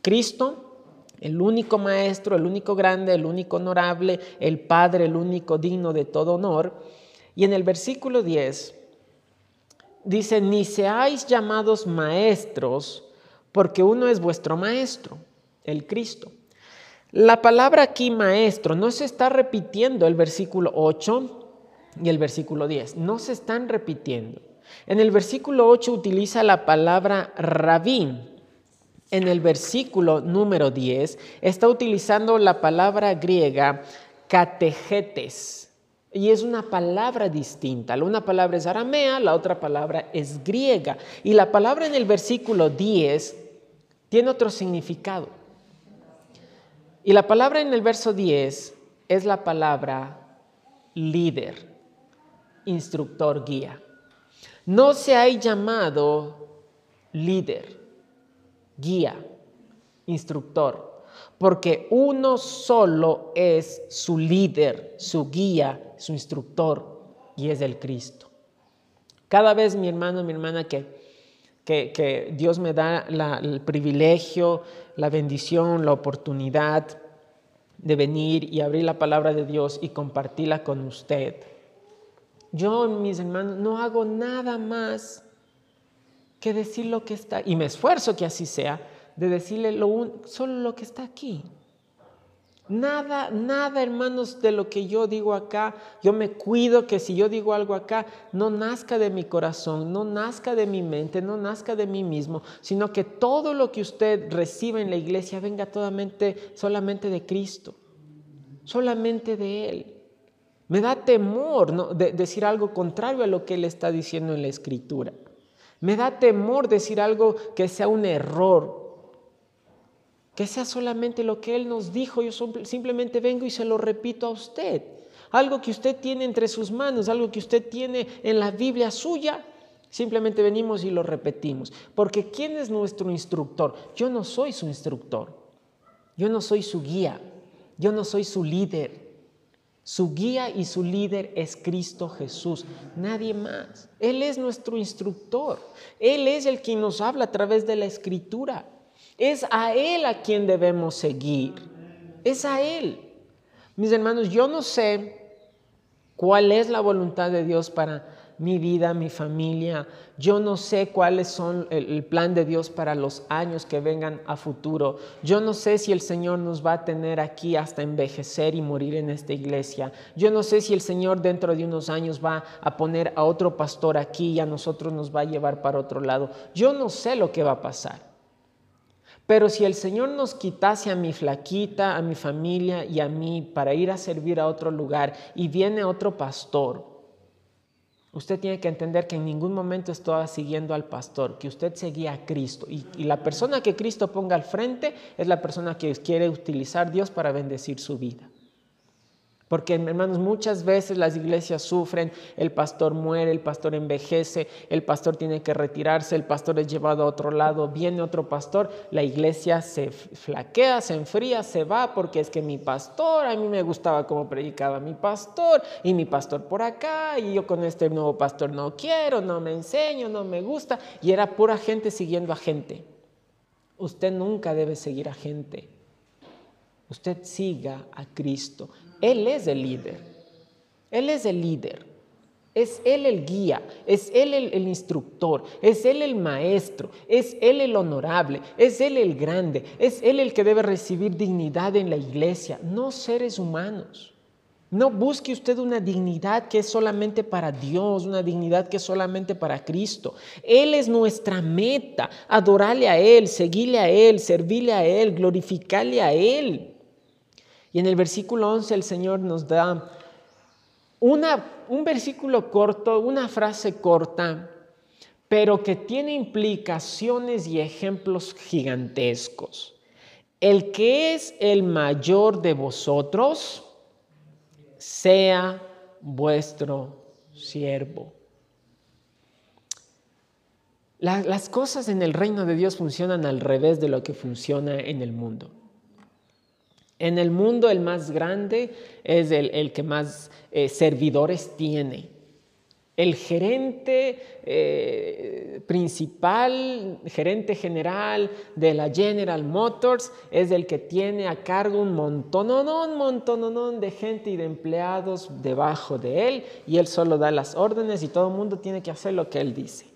Cristo el único maestro, el único grande, el único honorable, el Padre, el único digno de todo honor. Y en el versículo 10 dice, ni seáis llamados maestros, porque uno es vuestro maestro, el Cristo. La palabra aquí maestro no se está repitiendo el versículo 8 y el versículo 10, no se están repitiendo. En el versículo 8 utiliza la palabra rabín en el versículo número 10 está utilizando la palabra griega categetes. Y es una palabra distinta. Una palabra es aramea, la otra palabra es griega. Y la palabra en el versículo 10 tiene otro significado. Y la palabra en el verso 10 es la palabra líder, instructor, guía. No se ha llamado líder guía, instructor, porque uno solo es su líder, su guía, su instructor, y es el Cristo. Cada vez mi hermano, mi hermana, que, que, Dios me da el privilegio, la bendición, la oportunidad de venir y abrir la palabra de Dios y compartirla con usted. Yo, mis hermanos, no hago nada más que decir lo que está, y me esfuerzo que así sea, de decirle lo solo lo que está aquí. Nada, nada, hermanos, de lo que yo digo acá, yo me cuido que si yo digo algo acá, no nazca de mi corazón, no nazca de mi mente, no nazca de mí mismo, sino que todo lo que usted reciba en la iglesia venga totalmente, solamente de Cristo, solamente de Él. Me da temor de decir algo contrario a lo que Él está diciendo en la Escritura. Me da temor decir algo que sea un error, que sea solamente lo que Él nos dijo. Yo simplemente vengo y se lo repito a usted. Algo que usted tiene entre sus manos, algo que usted tiene en la Biblia suya, simplemente venimos y lo repetimos. Porque ¿quién es nuestro instructor? Yo no soy su instructor. Yo no soy su guía. Yo no soy su líder. Su guía y su líder es Cristo Jesús, nadie más. Él es nuestro instructor. Él es el quien nos habla a través de la escritura. Es a Él a quien debemos seguir. Es a Él. Mis hermanos, yo no sé cuál es la voluntad de Dios para mi vida, mi familia. Yo no sé cuáles son el, plan de Dios para los años que vengan a futuro. Yo no sé si el Señor nos va a tener aquí hasta envejecer y morir en esta iglesia. Yo no sé si el Señor dentro de unos años va a poner a otro pastor aquí y a nosotros nos va a llevar para otro lado. Yo no sé lo que va a pasar. Pero si el Señor nos quitase a mi flaquita, a mi familia y a mí para ir a servir a otro lugar y viene otro pastor, Usted tiene que entender que en ningún momento estaba siguiendo al pastor, que usted seguía a Cristo. Y, y, la persona que Cristo ponga al frente es la persona que quiere utilizar Dios para bendecir su vida. Porque, hermanos, muchas veces las iglesias sufren, el pastor muere, el pastor envejece, el pastor tiene que retirarse, el pastor es llevado a otro lado, viene otro pastor, la iglesia se flaquea, se enfría, se va, porque es que mi pastor, a mí me gustaba cómo predicaba mi pastor, y mi pastor por acá, y yo con este nuevo pastor no quiero, no me enseño, no me gusta, y era pura gente siguiendo a gente. Usted nunca debe seguir a gente. Usted siga a Cristo. Él es el líder. Él es el líder. Es Él el guía, es Él el, instructor, es Él el maestro, es Él el honorable, es Él el grande, es Él el que debe recibir dignidad en la iglesia, no seres humanos. No busque usted una dignidad que es solamente para Dios, una dignidad que es solamente para Cristo. Él es nuestra meta, adorarle a Él, seguirle a Él, servirle a Él, glorificarle a Él. Y en el versículo 11 el Señor nos da una, un versículo corto, una frase corta, pero que tiene implicaciones y ejemplos gigantescos. El que es el mayor de vosotros, sea vuestro siervo. las cosas en el reino de Dios funcionan al revés de lo que funciona en el mundo. En el mundo el más grande es el, que más eh, servidores tiene. El gerente eh, principal, gerente general de la General Motors es el que tiene a cargo un montón, un montón de gente y de empleados debajo de él y él solo da las órdenes y todo el mundo tiene que hacer lo que él dice.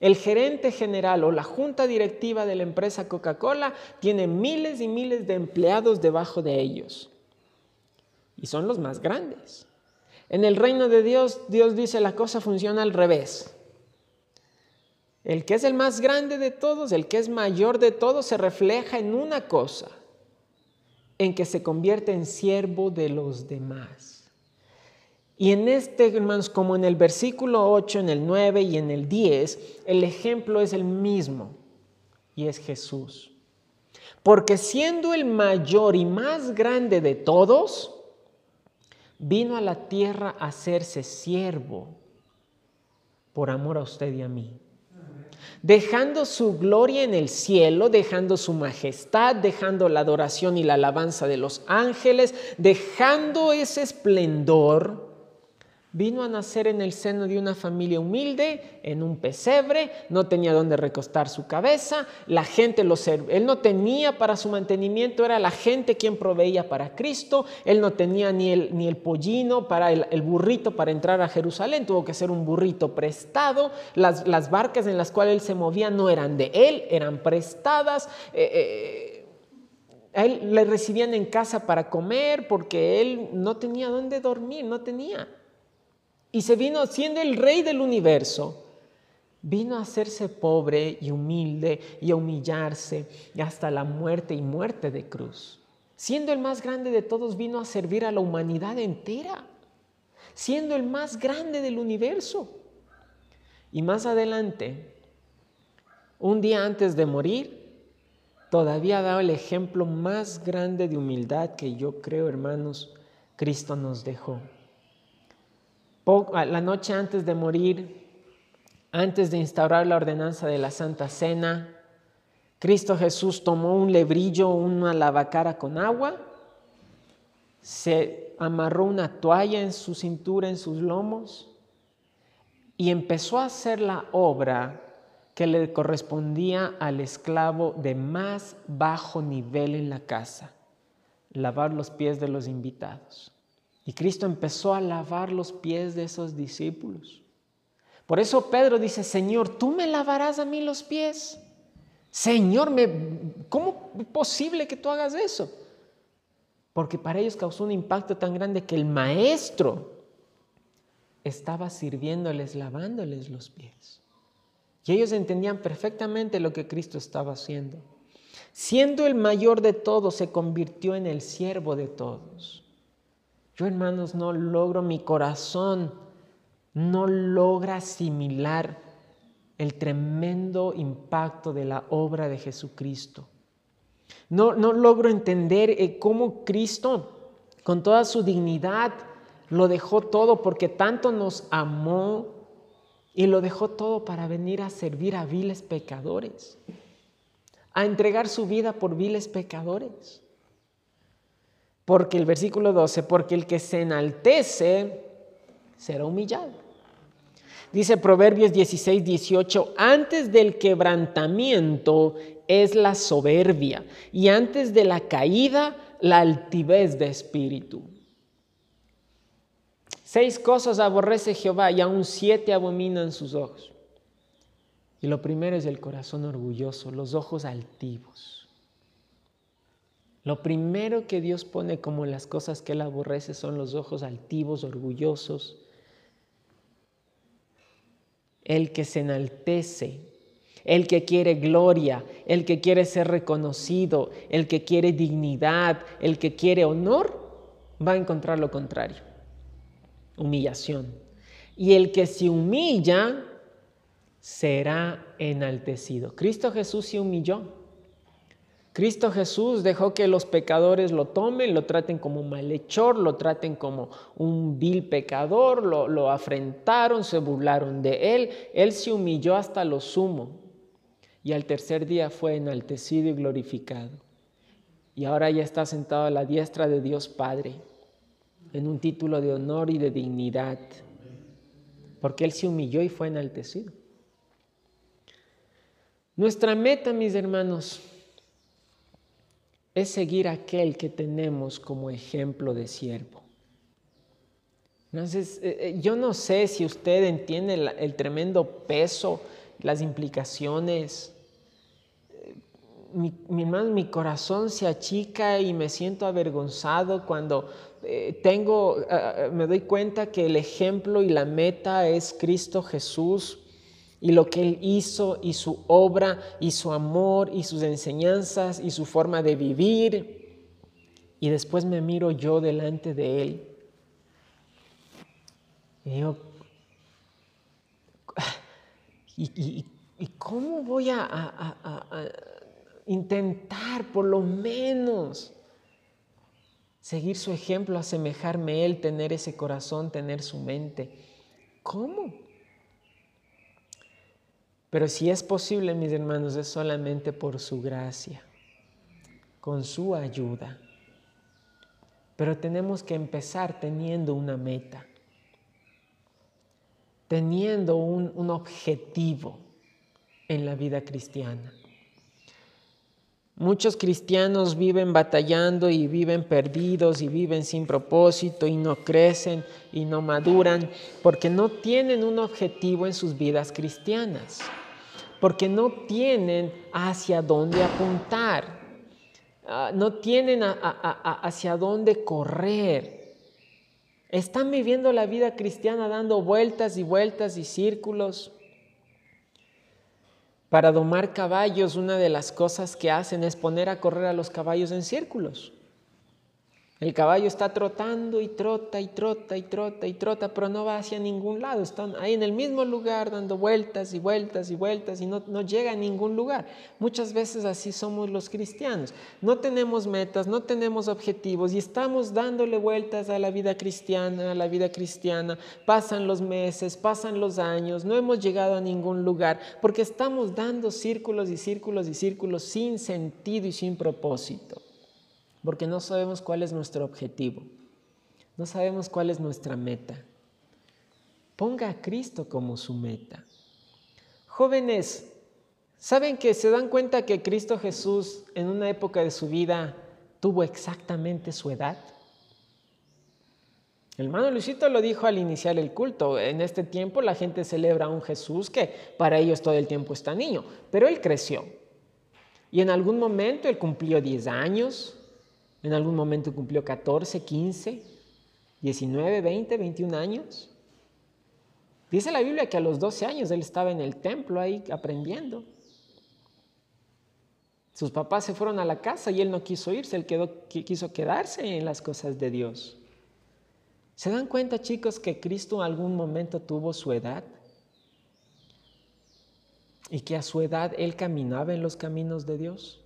El gerente general o la junta directiva de la empresa Coca-Cola tiene miles y miles de empleados debajo de ellos. Y son los más grandes. En el reino de Dios, Dios dice la cosa funciona al revés. El que es el más grande de todos, el que es mayor de todos, se refleja en una cosa, en que se convierte en siervo de los demás. Y en este, hermanos, como en el versículo 8, en el 9 y en el 10, el ejemplo es el mismo y es Jesús. Porque siendo el mayor y más grande de todos, vino a la tierra a hacerse siervo por amor a usted y a mí. Dejando su gloria en el cielo, dejando su majestad, dejando la adoración y la alabanza de los ángeles, dejando ese esplendor Vino a nacer en el seno de una familia humilde, en un pesebre, no tenía donde recostar su cabeza, la gente lo él no tenía para su mantenimiento, era la gente quien proveía para Cristo, él no tenía ni el, ni el pollino para el, burrito para entrar a Jerusalén, tuvo que ser un burrito prestado, las, las barcas en las cuales él se movía no eran de él, eran prestadas. Eh, eh, él le recibían en casa para comer porque él no tenía dónde dormir, no tenía. Y se vino siendo el rey del universo. Vino a hacerse pobre y humilde y a humillarse y hasta la muerte y muerte de cruz. Siendo el más grande de todos, vino a servir a la humanidad entera. Siendo el más grande del universo. Y más adelante, un día antes de morir, todavía ha dado el ejemplo más grande de humildad que yo creo, hermanos, Cristo nos dejó la noche antes de morir, antes de instaurar la ordenanza de la Santa Cena, Cristo Jesús tomó un lebrillo, una lavacara con agua, se amarró una toalla en su cintura, en sus lomos, y empezó a hacer la obra que le correspondía al esclavo de más bajo nivel en la casa, lavar los pies de los invitados. Y Cristo empezó a lavar los pies de esos discípulos. Por eso Pedro dice, Señor, ¿tú me lavarás a mí los pies? Señor, ¿cómo es posible que tú hagas eso? Porque para ellos causó un impacto tan grande que el maestro estaba sirviéndoles, lavándoles los pies. Y ellos entendían perfectamente lo que Cristo estaba haciendo. Siendo el mayor de todos, se convirtió en el siervo de todos. Yo, hermanos, no logro mi corazón, no logra asimilar el tremendo impacto de la obra de Jesucristo. No, no logro entender eh, cómo Cristo, con toda su dignidad, lo dejó todo porque tanto nos amó y lo dejó todo para venir a servir a viles pecadores, a entregar su vida por viles pecadores. Porque el versículo 12, porque el que se enaltece será humillado. Dice Proverbios 16, 18, antes del quebrantamiento es la soberbia y antes de la caída la altivez de espíritu. Seis cosas aborrece Jehová y aún siete abominan sus ojos. Y lo primero es el corazón orgulloso, los ojos altivos. Lo primero que Dios pone como las cosas que Él aborrece son los ojos altivos, orgullosos. El que se enaltece, el que quiere gloria, el que quiere ser reconocido, el que quiere dignidad, el que quiere honor, va a encontrar lo contrario humillación. Y el que se humilla será enaltecido. Cristo Jesús se humilló. Cristo Jesús dejó que los pecadores lo tomen, lo traten como un malhechor, lo traten como un vil pecador, lo, lo afrentaron, se burlaron de él. Él se humilló hasta lo sumo y al tercer día fue enaltecido y glorificado. Y ahora ya está sentado a la diestra de Dios Padre en un título de honor y de dignidad, porque Él se humilló y fue enaltecido. Nuestra meta, mis hermanos, es seguir aquel que tenemos como ejemplo de siervo. Entonces, eh, eh, yo no sé si usted entiende el, tremendo peso, las implicaciones. Mi, mi, corazón se achica y me siento avergonzado cuando eh, tengo, me doy cuenta que el ejemplo y la meta es Cristo Jesús y lo que Él hizo y su obra y su amor y sus enseñanzas y su forma de vivir. Y después me miro yo delante de Él. Y digo, ¿y, cómo voy a intentar por lo menos? seguir su ejemplo, asemejarme a Él, tener ese corazón, tener su mente. ¿Cómo? Pero si es posible, mis hermanos, es solamente por su gracia, con su ayuda. Pero tenemos que empezar teniendo una meta, teniendo un, un objetivo en la vida cristiana. Muchos cristianos viven batallando y viven perdidos y viven sin propósito y no crecen y no maduran porque no tienen un objetivo en sus vidas cristianas, porque no tienen hacia dónde apuntar, ah, no tienen hacia dónde correr. Están viviendo la vida cristiana dando vueltas y vueltas y círculos para domar caballos, una de las cosas que hacen es poner a correr a los caballos en círculos. El caballo está trotando y trota y trota y trota y trota, pero no va hacia ningún lado. Están ahí en el mismo lugar dando vueltas y vueltas y vueltas y no, no llega a ningún lugar. Muchas veces así somos los cristianos. No tenemos metas, no tenemos objetivos y estamos dándole vueltas a la vida cristiana, a la vida cristiana. Pasan los meses, pasan los años, no hemos llegado a ningún lugar porque estamos dando círculos y círculos y círculos sin sentido y sin propósito porque no sabemos cuál es nuestro objetivo, no sabemos cuál es nuestra meta. Ponga a Cristo como su meta. Jóvenes, ¿saben que se dan cuenta que Cristo Jesús en una época de su vida tuvo exactamente su edad? El hermano Luisito lo dijo al iniciar el culto. En este tiempo la gente celebra a un Jesús que para ellos todo el tiempo está niño, pero él creció. Y en algún momento él cumplió 10 años, en algún momento cumplió 14, 15, 19, 20, 21 años. Dice la Biblia que a los 12 años él estaba en el templo ahí aprendiendo. Sus papás se fueron a la casa y él no quiso irse, él quiso quedarse en las cosas de Dios. ¿Se dan cuenta, chicos, que Cristo en algún momento tuvo su edad? Y que a su edad Él caminaba en los caminos de Dios.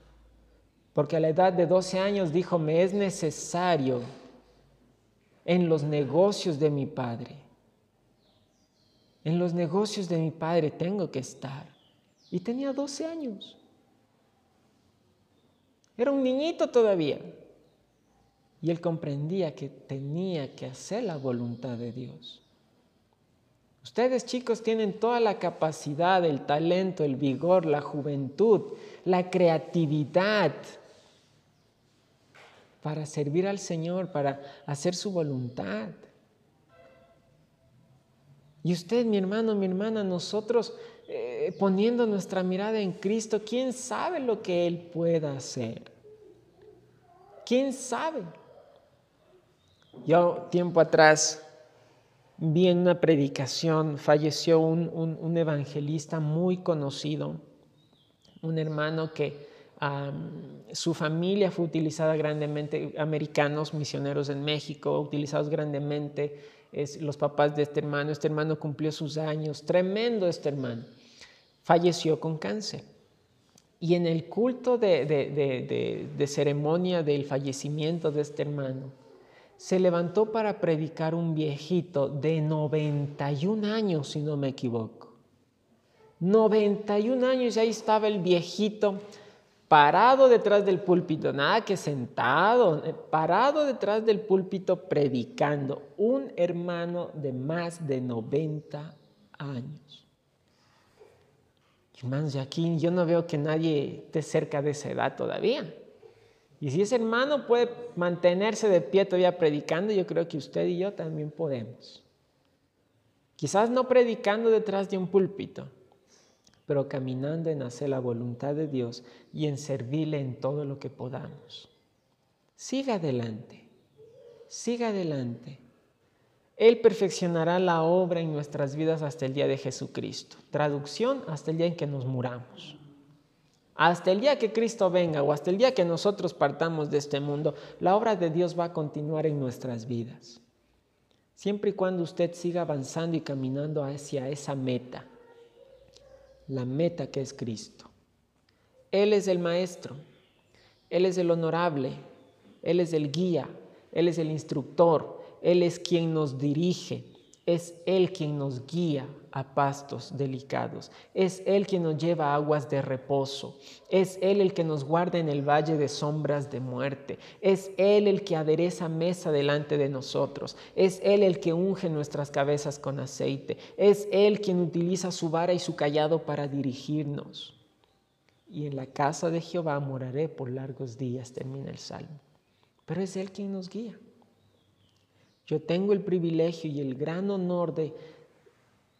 Porque a la edad de 12 años dijo, me es necesario en los negocios de mi Padre. En los negocios de mi Padre tengo que estar. Y tenía 12 años. Era un niñito todavía. Y él comprendía que tenía que hacer la voluntad de Dios. Ustedes chicos tienen toda la capacidad, el talento, el vigor, la juventud, la creatividad para servir al Señor, para hacer su voluntad. Y usted, mi hermano, mi hermana, nosotros eh, poniendo nuestra mirada en Cristo, ¿quién sabe lo que Él pueda hacer? ¿Quién sabe? Yo tiempo atrás vi en una predicación, falleció un, evangelista muy conocido, un hermano que su familia fue utilizada grandemente, americanos misioneros en México, utilizados grandemente, los papás de este hermano, este hermano cumplió sus años, tremendo este hermano, falleció con cáncer. Y en el culto de ceremonia del fallecimiento de este hermano, se levantó para predicar un viejito de 91 años, si no me equivoco. 91 años y ahí estaba el viejito parado detrás del púlpito, nada que sentado, eh, parado detrás del púlpito predicando, un hermano de más de 90 años. Hermanos, y aquí yo no veo que nadie esté cerca de esa edad todavía. Y si ese hermano puede mantenerse de pie todavía predicando, yo creo que usted y yo también podemos. Quizás no predicando detrás de un púlpito, pero caminando en hacer la voluntad de Dios y en servirle en todo lo que podamos. Siga adelante, siga adelante. Él perfeccionará la obra en nuestras vidas hasta el día de Jesucristo. Traducción, hasta el día en que nos muramos. Hasta el día que Cristo venga o hasta el día que nosotros partamos de este mundo, la obra de Dios va a continuar en nuestras vidas. Siempre y cuando usted siga avanzando y caminando hacia esa meta, la meta que es Cristo. Él es el maestro, Él es el honorable, Él es el guía, Él es el instructor, Él es quien nos dirige, es Él quien nos guía a pastos delicados. Es Él quien nos lleva a aguas de reposo. Es Él el que nos guarda en el valle de sombras de muerte. Es Él el que adereza mesa delante de nosotros. Es Él el que unge nuestras cabezas con aceite. Es Él quien utiliza su vara y su callado para dirigirnos. Y en la casa de Jehová moraré por largos días, termina el salmo. Pero es Él quien nos guía. Yo tengo el privilegio y el gran honor de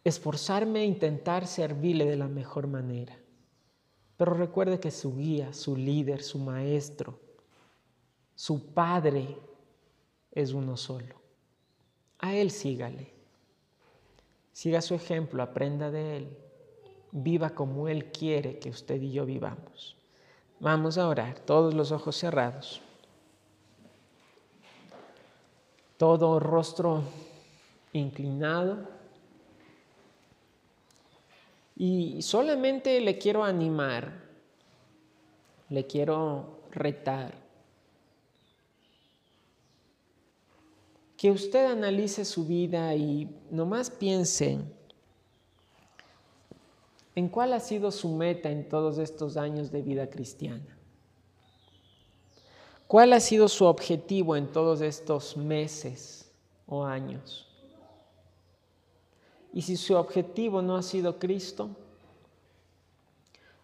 esforzarme e intentar servirle de la mejor manera. Pero recuerde que su guía, su líder, su maestro, su padre es uno solo. A Él sígale. Siga su ejemplo, aprenda de Él. Viva como Él quiere que usted y yo vivamos. Vamos a orar, todos los ojos cerrados. Todo rostro inclinado. Y solamente le quiero animar, le quiero retar, que usted analice su vida y nomás piense en cuál ha sido su meta en todos estos años de vida cristiana. ¿Cuál ha sido su objetivo en todos estos meses o años? Y si su objetivo no ha sido Cristo,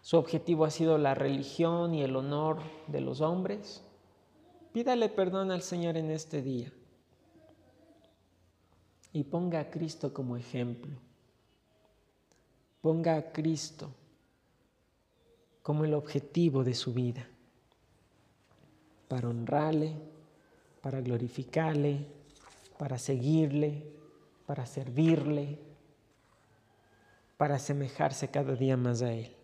su objetivo ha sido la religión y el honor de los hombres, pídale perdón al Señor en este día y ponga a Cristo como ejemplo. Ponga a Cristo como el objetivo de su vida para honrarle, para glorificarle, para seguirle, para servirle, para asemejarse cada día más a Él.